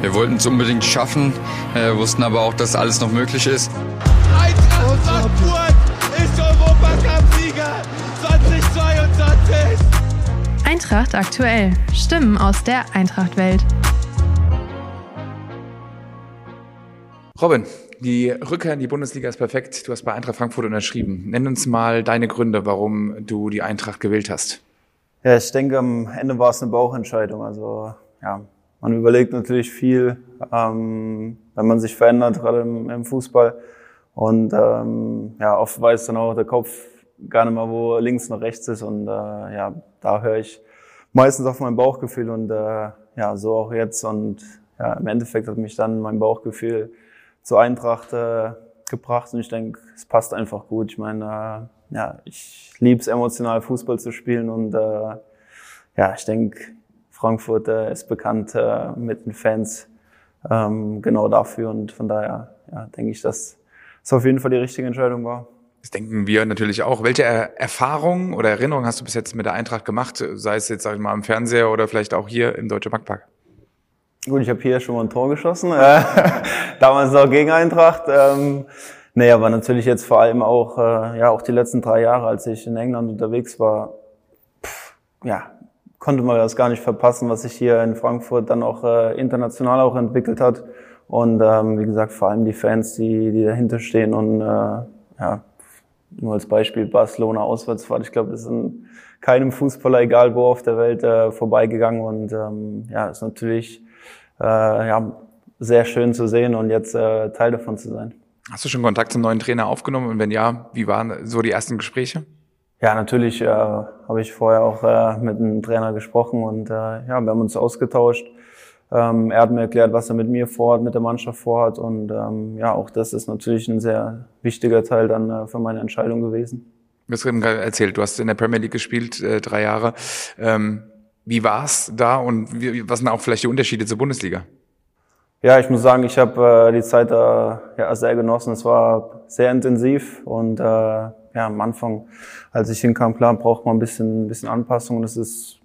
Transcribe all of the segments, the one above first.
Wir wollten es unbedingt schaffen, äh, wussten aber auch, dass alles noch möglich ist. Eintracht Frankfurt ist Europacup-Sieger 2022. Eintracht aktuell. Stimmen aus der Eintracht-Welt. Robin, die Rückkehr in die Bundesliga ist perfekt. Du hast bei Eintracht Frankfurt unterschrieben. Nenn uns mal deine Gründe, warum du die Eintracht gewählt hast. Ja, ich denke, am Ende war es eine Bauchentscheidung. Also ja, man überlegt natürlich viel, ähm, wenn man sich verändert, gerade im, im Fußball. Und ähm, ja, oft weiß dann auch der Kopf gar nicht mehr, wo links und rechts ist. Und äh, ja, da höre ich meistens auf mein Bauchgefühl und äh, ja, so auch jetzt. Und ja, im Endeffekt hat mich dann mein Bauchgefühl zur Eintracht äh, gebracht und ich denke, es passt einfach gut. Ich meine, äh, ja, ich liebe es emotional Fußball zu spielen und äh, ja, ich denke, Frankfurt äh, ist bekannt äh, mit den Fans ähm, genau dafür und von daher ja, denke ich, dass es auf jeden Fall die richtige Entscheidung war. Das denken wir natürlich auch. Welche Erfahrungen oder Erinnerungen hast du bis jetzt mit der Eintracht gemacht, sei es jetzt, sag ich mal, im Fernseher oder vielleicht auch hier im Deutsche Bankpark? Gut, ich habe hier schon mal ein Tor geschossen, äh, damals auch gegen Eintracht. Ähm, nee, aber natürlich jetzt vor allem auch, äh, ja, auch die letzten drei Jahre, als ich in England unterwegs war, pff, ja, konnte man das gar nicht verpassen, was sich hier in Frankfurt dann auch äh, international auch entwickelt hat. Und ähm, wie gesagt, vor allem die Fans, die, die dahinter stehen und äh, ja, nur als Beispiel Barcelona Auswärtsfahrt. Ich glaube, das ist in keinem Fußballer, egal wo auf der Welt, äh, vorbeigegangen. Und ähm, ja, ist natürlich äh, ja, sehr schön zu sehen und jetzt äh, Teil davon zu sein. Hast du schon Kontakt zum neuen Trainer aufgenommen und wenn ja, wie waren so die ersten Gespräche? Ja, natürlich äh, habe ich vorher auch äh, mit einem Trainer gesprochen und äh, ja, wir haben uns ausgetauscht. Ähm, er hat mir erklärt, was er mit mir vorhat, mit der Mannschaft vorhat und ähm, ja, auch das ist natürlich ein sehr wichtiger Teil dann äh, für meine Entscheidung gewesen. Du hast eben gerade erzählt, du hast in der Premier League gespielt, äh, drei Jahre. Ähm, wie war's da und wie, was sind auch vielleicht die Unterschiede zur Bundesliga? Ja, ich muss sagen, ich habe äh, die Zeit da ja, sehr genossen. Es war sehr intensiv und äh, ja, am Anfang, als ich hinkam, klar, braucht man ein bisschen, ein bisschen Anpassung. Das ist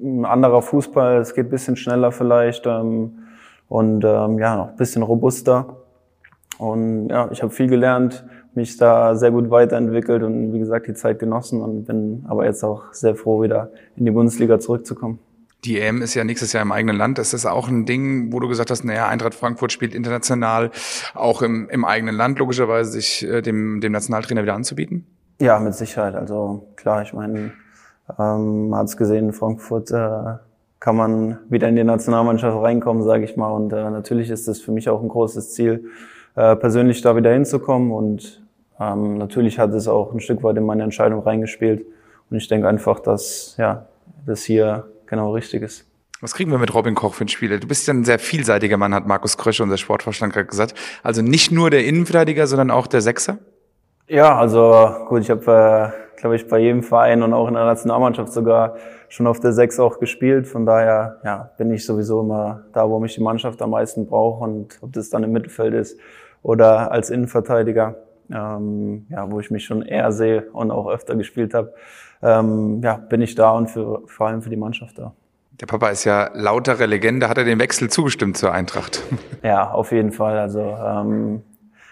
ein anderer Fußball, es geht ein bisschen schneller vielleicht ähm, und ähm, ja, noch ein bisschen robuster. Und ja, ich habe viel gelernt, mich da sehr gut weiterentwickelt und wie gesagt die Zeit genossen und bin aber jetzt auch sehr froh, wieder in die Bundesliga zurückzukommen. Die EM ist ja nächstes Jahr im eigenen Land. Ist das auch ein Ding, wo du gesagt hast, naja, Eintracht Frankfurt spielt international, auch im, im eigenen Land logischerweise, sich äh, dem, dem Nationaltrainer wieder anzubieten? Ja, mit Sicherheit. Also klar, ich meine, ähm, man hat es gesehen, Frankfurt äh, kann man wieder in die Nationalmannschaft reinkommen, sage ich mal. Und äh, natürlich ist das für mich auch ein großes Ziel, äh, persönlich da wieder hinzukommen. Und ähm, natürlich hat es auch ein Stück weit in meine Entscheidung reingespielt. Und ich denke einfach, dass ja, das hier genau richtig ist. Was kriegen wir mit Robin Koch für ein Spiel? Du bist ja ein sehr vielseitiger Mann, hat Markus Krösche, unser Sportvorstand, gerade gesagt. Also nicht nur der Innenverteidiger, sondern auch der Sechser? Ja, also gut, ich habe, äh, glaube ich, bei jedem Verein und auch in der Nationalmannschaft sogar schon auf der Sechs auch gespielt. Von daher ja, bin ich sowieso immer da, wo mich die Mannschaft am meisten braucht. Und ob das dann im Mittelfeld ist oder als Innenverteidiger, ähm, ja, wo ich mich schon eher sehe und auch öfter gespielt habe, ähm, ja, bin ich da und für, vor allem für die Mannschaft da. Der Papa ist ja lautere Legende. Hat er den Wechsel zugestimmt zur Eintracht? Ja, auf jeden Fall. Also ähm,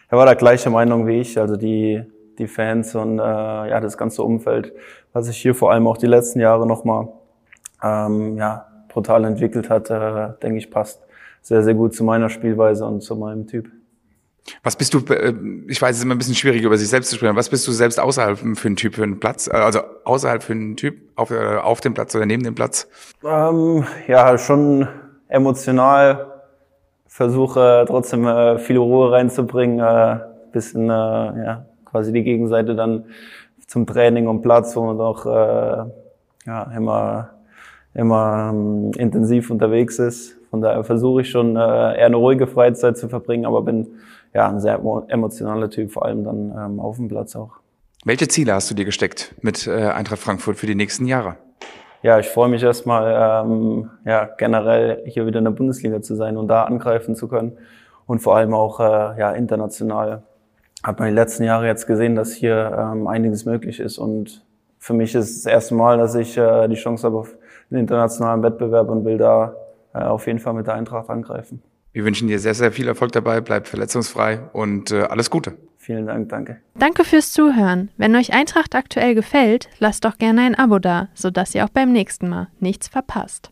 er war der gleiche Meinung wie ich. Also die, die Fans und äh, ja, das ganze Umfeld, was sich hier vor allem auch die letzten Jahre nochmal ähm, ja, brutal entwickelt hat, äh, denke ich, passt sehr, sehr gut zu meiner Spielweise und zu meinem Typ. Was bist du, äh, ich weiß, es ist immer ein bisschen schwierig, über sich selbst zu sprechen, was bist du selbst außerhalb für einen Typ, für einen Platz? Äh, also außerhalb für einen Typ, auf, äh, auf dem Platz oder neben dem Platz? Ähm, ja, schon emotional, versuche trotzdem viel Ruhe reinzubringen, äh, bisschen ja, quasi die Gegenseite dann zum Training und Platz, wo man auch ja, immer, immer ähm, intensiv unterwegs ist. Von daher versuche ich schon eher eine ruhige Freizeit zu verbringen, aber bin ja ein sehr emotionaler Typ, vor allem dann ähm, auf dem Platz auch. Welche Ziele hast du dir gesteckt mit äh, Eintracht Frankfurt für die nächsten Jahre? Ja, ich freue mich erstmal, ähm, ja, generell hier wieder in der Bundesliga zu sein und da angreifen zu können und vor allem auch äh, ja, international. Hat man die letzten Jahre jetzt gesehen, dass hier ähm, einiges möglich ist und für mich ist es das erste Mal, dass ich äh, die Chance habe auf einen internationalen Wettbewerb und will da äh, auf jeden Fall mit der Eintracht angreifen. Wir wünschen dir sehr, sehr viel Erfolg dabei, bleib verletzungsfrei und äh, alles Gute. Vielen Dank, danke. Danke fürs Zuhören. Wenn euch Eintracht aktuell gefällt, lasst doch gerne ein Abo da, sodass ihr auch beim nächsten Mal nichts verpasst.